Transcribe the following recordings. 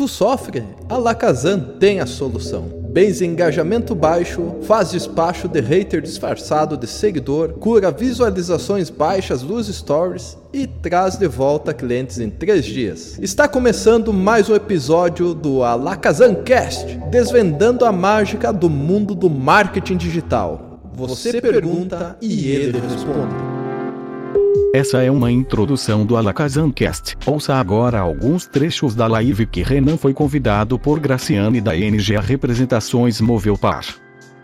Tu sofre? A Lacazan tem a solução. Bens em engajamento baixo, faz despacho de hater disfarçado de seguidor, cura visualizações baixas dos stories e traz de volta clientes em 3 dias. Está começando mais um episódio do Alakazam Cast, desvendando a mágica do mundo do marketing digital. Você pergunta e ele responde. Essa é uma introdução do Alakazancast. Ouça agora alguns trechos da live que Renan foi convidado por Graciane da NGA Representações Movelpar.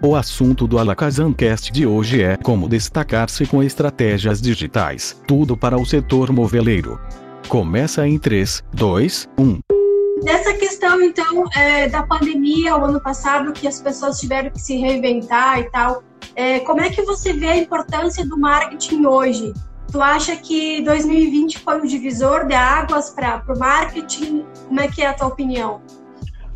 O assunto do Alakazancast de hoje é como destacar-se com estratégias digitais. Tudo para o setor moveleiro. Começa em 3, 2, 1. Nessa questão, então, é, da pandemia, o ano passado, que as pessoas tiveram que se reinventar e tal, é, como é que você vê a importância do marketing hoje? Tu acha que 2020 foi um divisor de águas para o marketing? Como é que é a tua opinião?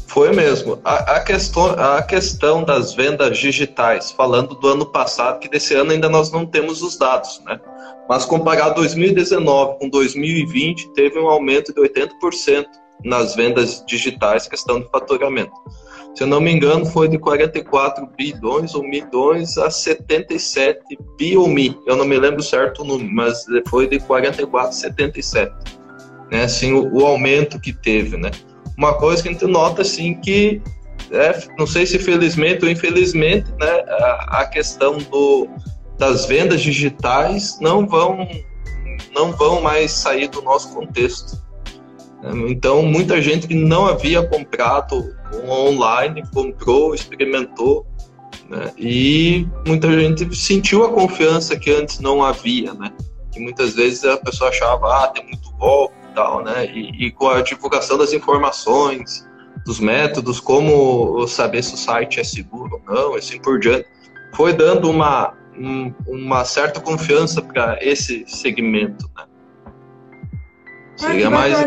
Foi mesmo. A, a, questão, a questão das vendas digitais, falando do ano passado, que desse ano ainda nós não temos os dados, né? Mas comparado 2019 com 2020, teve um aumento de 80% nas vendas digitais, questão de faturamento se eu não me engano, foi de 44 bilhões ou milhões a 77 bi ou mi. Eu não me lembro certo o número, mas foi de 44 a 77. Né? Assim, o, o, aumento que teve, né? Uma coisa que a gente nota, assim, que é, não sei se felizmente ou infelizmente, né, a, a questão do, das vendas digitais não vão não vão mais sair do nosso contexto. Então, muita gente que não havia comprado online, comprou, experimentou, né? e muita gente sentiu a confiança que antes não havia, né? Que muitas vezes a pessoa achava, ah, tem muito golpe e tal, né? E, e com a divulgação das informações, dos métodos, como saber se o site é seguro ou não, assim por diante, foi dando uma, um, uma certa confiança para esse segmento, né? Seria ah, mais.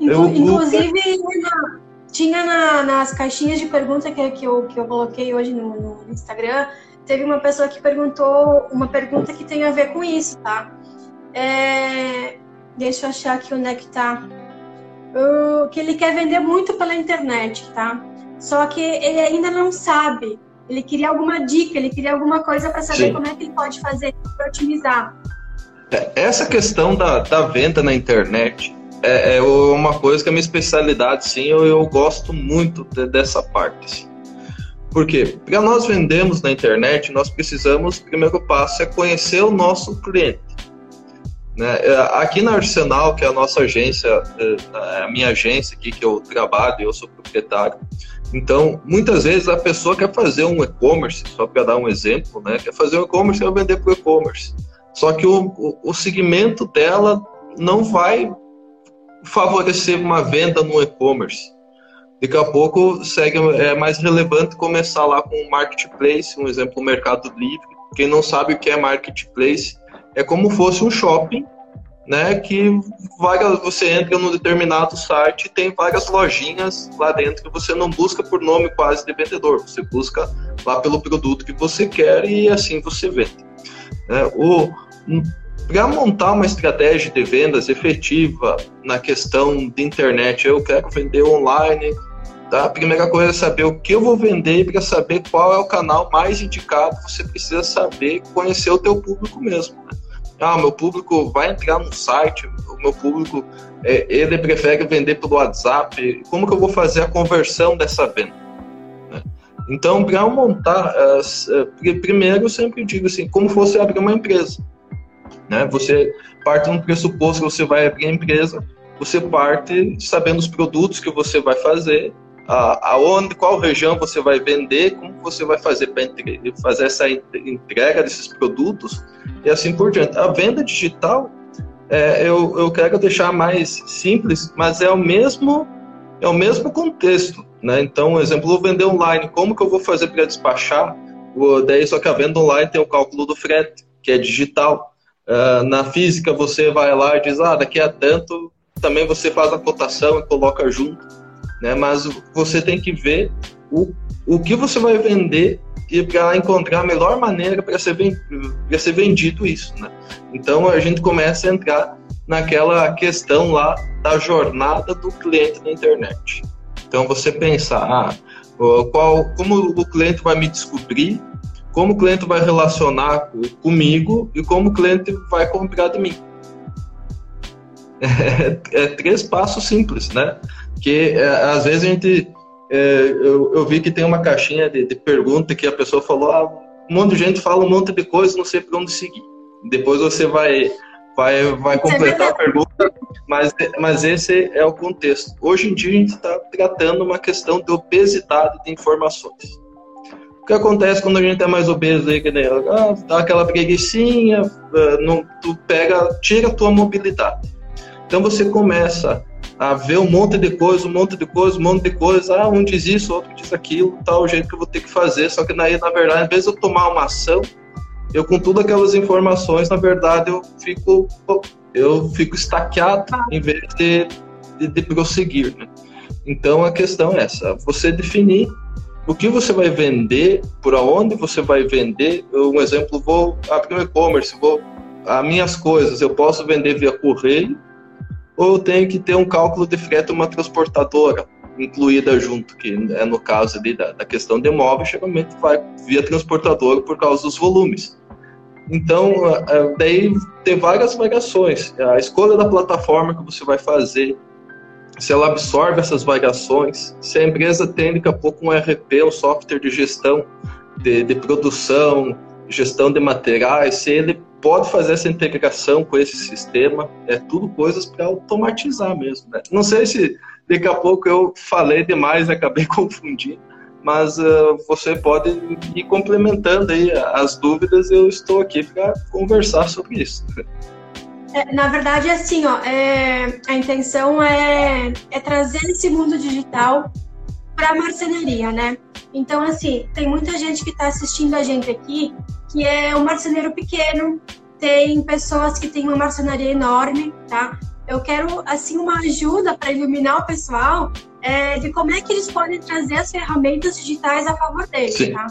Eu, Inclusive, tinha na, nas caixinhas de pergunta que, que, eu, que eu coloquei hoje no, no, Instagram, teve uma pessoa que perguntou uma pergunta que tem a ver com isso, tá? É, deixa eu achar aqui onde é que tá. Uh, que ele quer vender muito pela internet, tá? Só que ele ainda não sabe. Ele queria alguma dica, ele queria alguma coisa para saber Sim. como é que ele pode fazer para otimizar. É, essa questão da, da venda na internet, é, é uma coisa que é minha especialidade, sim, eu, eu gosto muito de, dessa parte. Porque para nós vendermos na internet, nós precisamos, primeiro passo é conhecer o nosso cliente. Né? É, aqui na Arsenal, que é a nossa agência, é, a minha agência aqui que eu trabalho, eu sou proprietário. Então, muitas vezes a pessoa quer fazer um e-commerce, só para dar um exemplo, né? quer fazer um e-commerce e vender para o e-commerce. Só que o, o, segmento dela não vai favorecer uma venda no e-commerce. Daqui a pouco segue, é mais relevante começar lá com o marketplace, um exemplo, o Mercado Livre. Quem não sabe o que é marketplace, é como fosse um shopping, né? Que várias, você entra num determinado site e tem várias lojinhas lá dentro que você não busca por nome quase de vendedor, você busca lá pelo produto que você quer e assim você vende. É, o, para montar uma estratégia de vendas efetiva na questão de internet, eu quero vender online, tá? A primeira coisa é saber o que eu vou vender para saber qual é o canal mais indicado. Você precisa saber conhecer o teu público mesmo. Né? Ah, meu público vai entrar no site, o meu público é, ele prefere vender pelo WhatsApp. Como que eu vou fazer a conversão dessa venda? Né? Então, para montar, uh, primeiro eu sempre digo assim, como fosse abrir uma empresa. Né? Você parte de um pressuposto que você vai abrir a empresa, você parte sabendo os produtos que você vai fazer, a, aonde, qual região você vai vender, como você vai fazer para fazer essa entrega desses produtos e assim por diante. A venda digital, é, eu, eu quero deixar mais simples, mas é o mesmo é o mesmo contexto, né? Então, exemplo, vou vender online, como que eu vou fazer para despachar? Daí só que a venda online tem o cálculo do frete, que é digital. Uh, na física, você vai lá e diz, ah, daqui a tanto, também você faz a cotação e coloca junto, né? Mas você tem que ver o, o que você vai vender e para encontrar a melhor maneira para ser, ser vendido isso, né? Então a gente começa a entrar naquela questão lá da jornada do cliente na internet. Então você pensar, ah, qual, como o cliente vai me descobrir, como o cliente vai relacionar comigo e como o cliente vai comprar de mim. É, é três passos simples, né? Que é, às vezes a gente é, eu, eu, vi que tem uma caixinha de, de, pergunta que a pessoa falou, ah, um monte de gente fala um monte de coisa, não sei por onde seguir. Depois você vai vai, vai completar a pergunta, mas, mas esse é o contexto. Hoje em dia a gente está tratando uma questão de obesidade de informações. O que acontece quando a gente é mais obeso aí, que nem, ah, dá aquela preguiçinha, ah, não, tu pega, tira a tua mobilidade. Então você começa a ver um monte de coisa, um monte de coisa, um monte de coisa, ah, um diz isso, outro diz aquilo, tal jeito que eu vou ter que fazer, só que na, na verdade, às vezes eu tomar uma ação, eu com todas aquelas informações, na verdade, eu fico eu fico estaqueado em vez de, de, de prosseguir. Né? Então a questão é essa: você definir o que você vai vender, por onde você vai vender. Um exemplo, vou abrir um e-commerce, vou as minhas coisas, eu posso vender via correio ou eu tenho que ter um cálculo de frete uma transportadora incluída junto, que é no caso ali da, da questão de imóvel, geralmente vai via transportadora por causa dos volumes. Então, daí tem várias variações. A escolha da plataforma que você vai fazer, se ela absorve essas variações, se a empresa tem daqui a pouco um ERP, um software de gestão de, de produção, gestão de materiais, se ele pode fazer essa integração com esse sistema, é tudo coisas para automatizar mesmo. Né? Não sei se daqui a pouco eu falei demais acabei confundindo, mas uh, você pode ir complementando aí as dúvidas. Eu estou aqui para conversar sobre isso. É, na verdade, assim, ó, é, a intenção é, é trazer esse mundo digital para a marcenaria, né? Então, assim, tem muita gente que está assistindo a gente aqui que é um marceneiro pequeno, tem pessoas que têm uma marcenaria enorme, tá? Eu quero, assim, uma ajuda para iluminar o pessoal é, de como é que eles podem trazer as ferramentas digitais a favor deles, Sim. tá?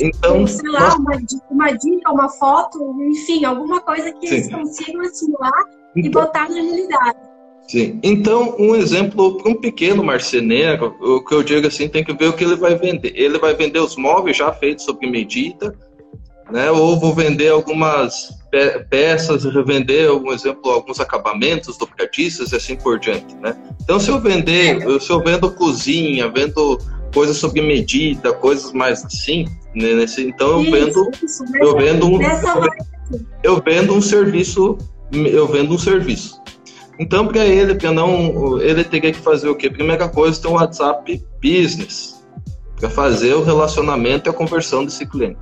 Então, sei lá, uma, uma, dica, uma foto, enfim, alguma coisa que Sim. eles consigam assimilar então... e botar na realidade. Sim. Então, um exemplo para um pequeno marceneiro, o que eu digo assim, tem que ver o que ele vai vender. Ele vai vender os móveis já feitos sob medida, né? Ou vou vender algumas peças, revender, um exemplo, alguns acabamentos dobradiças e assim por diante, né? Então, se eu vender, se eu vendo cozinha, vendo coisas sob medida, coisas mais assim, né? Nesse, então eu vendo, isso, eu vendo um, eu vendo um serviço, eu vendo um serviço. Então, para ele, para não, ele teria que fazer o quê? Primeira coisa, ter um WhatsApp Business para fazer o relacionamento e a conversão desse cliente.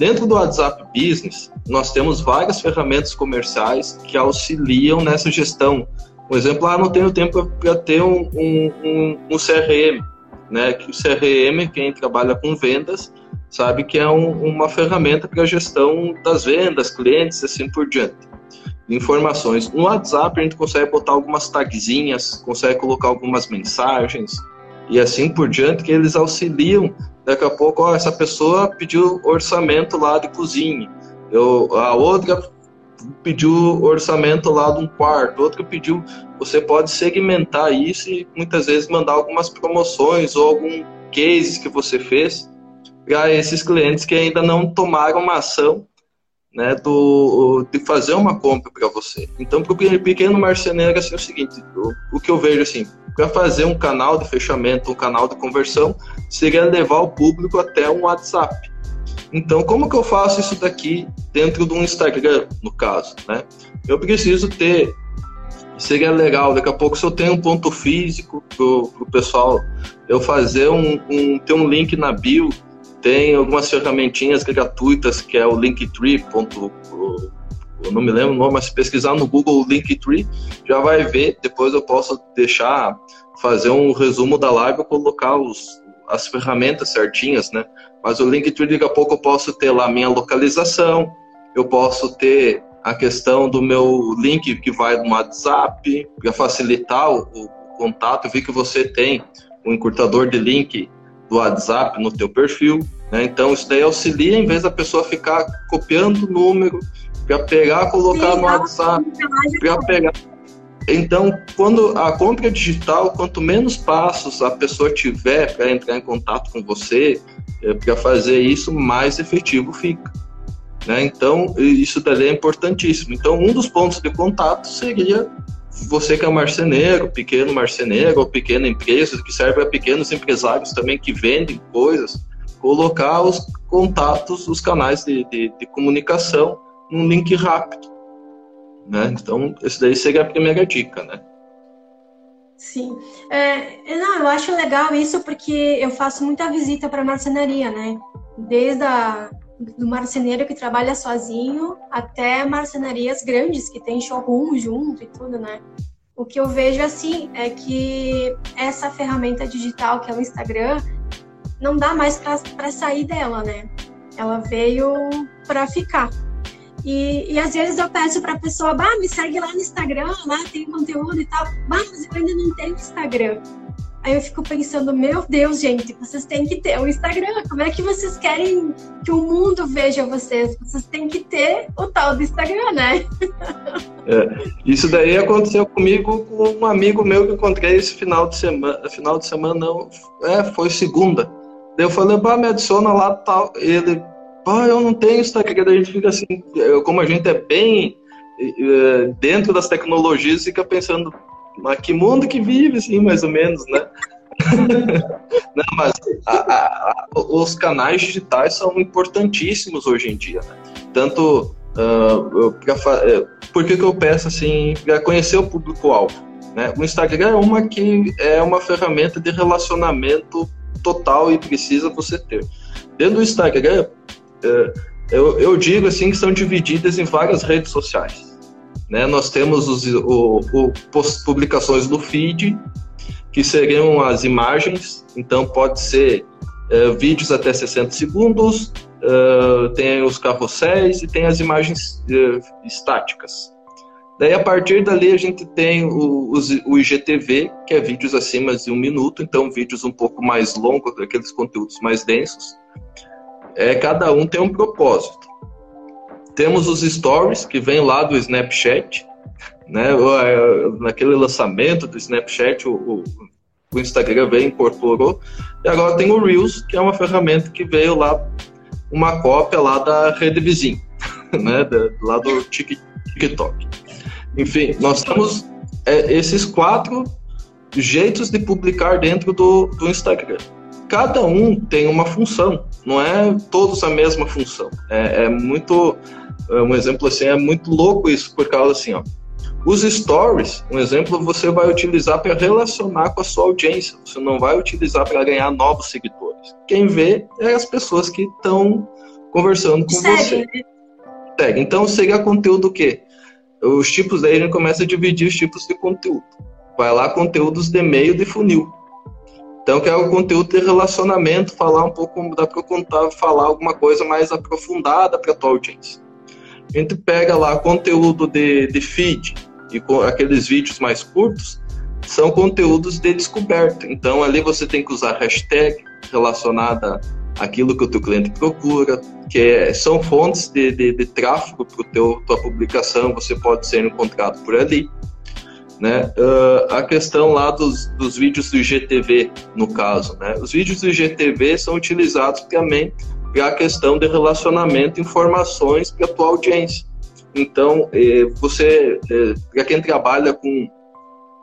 Dentro do WhatsApp Business, nós temos várias ferramentas comerciais que auxiliam nessa gestão. Por exemplo, ah, não tenho tempo para ter um, um, um, um, CRM, né? Que o CRM, quem trabalha com vendas, sabe que é uma ferramenta para a gestão das vendas, clientes, assim por diante. Informações. No WhatsApp a gente consegue botar algumas tagzinhas, consegue colocar algumas mensagens e assim por diante que eles auxiliam Daqui a pouco, ó, essa pessoa pediu orçamento lá de cozinha. Eu, a outra pediu orçamento lá de um quarto, outra pediu. Você pode segmentar isso e muitas vezes mandar algumas promoções ou algum case que você fez para esses clientes que ainda não tomaram uma ação né, do, de fazer uma compra para você. Então, para o pequeno marceneiro, assim, é o seguinte: o, o que eu vejo assim, para fazer um canal de fechamento, um canal de conversão, seria levar o público até um WhatsApp. Então, como que eu faço isso daqui dentro do Instagram, no caso, né? Eu preciso ter, seria legal, daqui a pouco se eu tenho um ponto físico para o pessoal, eu fazer um, um, ter um link na bio, tem algumas ferramentinhas gratuitas, que é o linktree eu não me lembro o nome, mas se pesquisar no Google Linktree, já vai ver. Depois eu posso deixar, fazer um resumo da live e colocar os, as ferramentas certinhas, né? Mas o Linktree, daqui a pouco, eu posso ter lá minha localização, eu posso ter a questão do meu link que vai no WhatsApp, para facilitar o, o, contato. Eu vi que você tem um encurtador de link do WhatsApp no teu perfil, né? Então, isso daí auxilia, em vez da pessoa ficar copiando o número, para pegar, colocar Sim, no WhatsApp, para pegar. Então, quando a compra digital, quanto menos passos a pessoa tiver para entrar em contato com você, é, para fazer isso, mais efetivo fica. Né? Então, isso daí é importantíssimo. Então, um dos pontos de contato seria você que é um marceneiro, pequeno marceneiro ou pequena empresa que serve a pequenos empresários também que vendem coisas, colocar os contatos, os canais de, de, de comunicação num link rápido. Né? Então, esse daí seria a primeira dica, né? Sim. É, não, eu acho legal isso porque eu faço muita visita para marcenaria, né? Desde a, do marceneiro que trabalha sozinho até marcenarias grandes que tem showroom junto e tudo, né? O que eu vejo assim é que essa ferramenta digital que é o Instagram não dá mais para sair dela, né? Ela veio para ficar. E, e, às vezes eu peço para a pessoa, bah, me segue lá no Instagram, lá tem conteúdo e tal. Bah, mas eu ainda não tenho Instagram. Aí eu fico pensando, meu Deus, gente, vocês têm que ter o Instagram. Como é que vocês querem que o mundo veja vocês? Vocês têm que ter o tal do Instagram, né? É, isso daí aconteceu comigo com um amigo meu que encontrei esse final de semana. Final de semana não, é, foi segunda. Eu falei, bah, me adiciona lá tal. Ele, bah, eu não tenho Instagram. A gente fica assim, como a gente é bem é, dentro das tecnologias, fica pensando, mas que mundo que vive, assim, mais ou menos, né? Não, mas a, a, a, os canais digitais são importantíssimos hoje em dia, né? Tanto uh, pra, é, por que, que eu peço assim para conhecer o público-alvo? Né? O Instagram é uma que é uma ferramenta de relacionamento total e precisa você ter. Dentro do Instagram, eu, eu digo assim que são divididas em várias redes sociais. Né? Nós temos os o, o, publicações do feed, que seriam as imagens, então pode ser uh, vídeos até 60 segundos, uh, tem os carrosséis e tem as imagens uh, estáticas. Daí, a partir dali, a gente tem o, o, IGTV, que é vídeos acima de um minuto, então vídeos um pouco mais longos, aqueles conteúdos mais densos. É, cada um tem um propósito. Temos os stories que vem lá do Snapchat, né? É, naquele lançamento do Snapchat, o, o Instagram veio incorporou. E agora tem o Reels, que é uma ferramenta que veio lá, uma cópia lá da rede vizinha, né? lá do TikTok. Enfim, nós temos é, esses quatro jeitos de publicar dentro do, do Instagram. Cada um tem uma função, não é todos a mesma função. É, é muito é um exemplo assim, é muito louco isso, por causa assim, ó. Os stories, um exemplo, você vai utilizar para relacionar com a sua audiência, você não vai utilizar para ganhar novos seguidores. Quem vê é as pessoas que estão conversando com você. Segue. Então, seria conteúdo o quê? Os tipos daí a gente começa a dividir os tipos de conteúdo. Vai lá, conteúdos de meio de funil. Então, que é o conteúdo de relacionamento, falar um pouco, dá para contar, falar alguma coisa mais aprofundada para a tua audiência. A gente pega lá conteúdo de, de feed e aqueles vídeos mais curtos, são conteúdos de descoberta. Então ali você tem que usar hashtag relacionada àquilo que o teu cliente procura, que é, são fontes de, de, de tráfego para teu tua publicação, você pode ser encontrado por ali. Né? Uh, a questão lá dos, dos vídeos do IGTV, no caso. Né? Os vídeos do IGTV são utilizados também para a questão de relacionamento, informações para a tua audiência. Então, eh, você, eh, para quem trabalha com,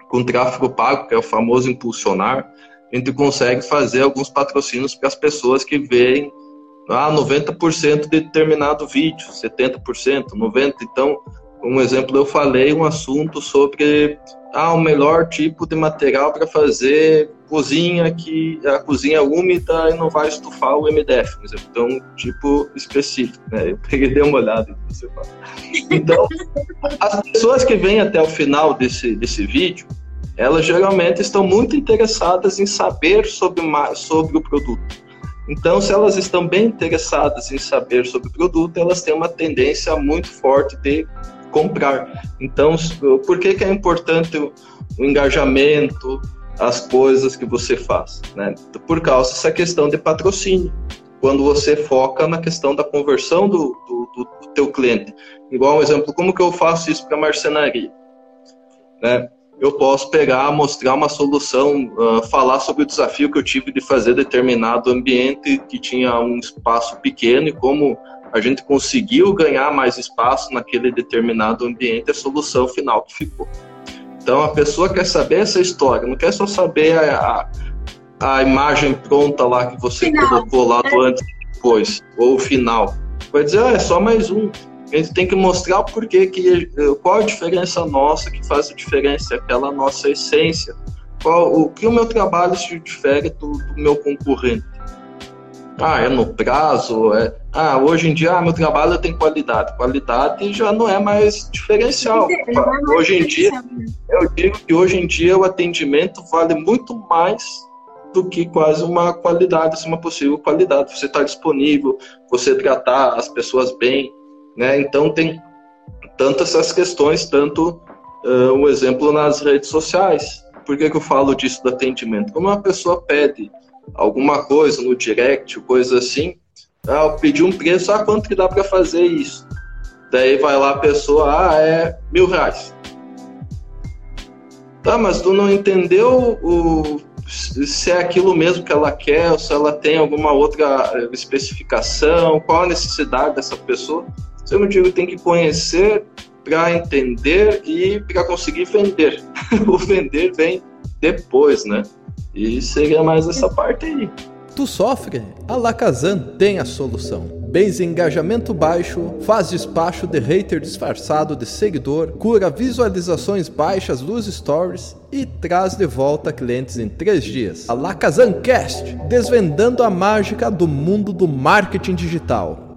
com tráfego pago, que é o famoso impulsionar, a gente consegue fazer alguns patrocínios para as pessoas que veem ah, 90% de determinado vídeo, 70%, 90%. Então, um exemplo, eu falei um assunto sobre ah, o melhor tipo de material para fazer cozinha que a cozinha úmida e não vai estufar o MDF. Então, tipo específico, né? Eu peguei dei uma olhada. Então, as pessoas que vêm até o final desse, desse vídeo, elas geralmente estão muito interessadas em saber sobre, sobre o produto. Então, se elas estão bem interessadas em saber sobre o produto, elas têm uma tendência muito forte de comprar. Então, por que, que é importante o, o engajamento, as coisas que você faz? Né? Por causa dessa questão de patrocínio. Quando você foca na questão da conversão do, do, do, do teu cliente. Igual um exemplo, como que eu faço isso para marcenaria? Né? Eu posso pegar, mostrar uma solução, uh, falar sobre o desafio que eu tive de fazer determinado ambiente que tinha um espaço pequeno e como a gente conseguiu ganhar mais espaço naquele determinado ambiente, a solução final que ficou. Então a pessoa quer saber essa história, não quer só saber a, a, a imagem pronta lá que você final. colocou lá do antes e depois, ou o final. Vai dizer, ah, é só mais um. A gente tem que mostrar o porquê, que, qual a diferença nossa que faz a diferença, aquela nossa essência. Qual, o que o meu trabalho se difere do, do meu concorrente ah, é no prazo, é, ah, hoje em dia ah, meu trabalho tem qualidade. Qualidade já não é mais diferencial. É mais hoje em dia, né? eu digo que hoje em dia o atendimento vale muito mais do que quase uma qualidade, uma possível qualidade. Você está disponível, você tratar as pessoas bem, né? Então tem tanto essas questões, tanto uh, um exemplo nas redes sociais. Por que, que eu falo disso do atendimento? Como uma pessoa pede alguma coisa no direct, coisa assim, ah, eu pedi um preço, ah, quanto que dá para fazer isso? Daí vai lá a pessoa, ah, é mil reais. Tá, mas tu não entendeu o, se é aquilo mesmo que ela quer, ou se ela tem alguma outra especificação, qual a necessidade dessa pessoa. Eu não digo tem que conhecer para entender e para conseguir vender. o vender vem depois, né? E seria mais essa parte aí. Tu sofre? A Lacazan tem a solução. Base engajamento baixo, faz despacho de hater disfarçado de seguidor, cura visualizações baixas dos stories e traz de volta clientes em 3 dias. A Lacazan Cast, desvendando a mágica do mundo do marketing digital.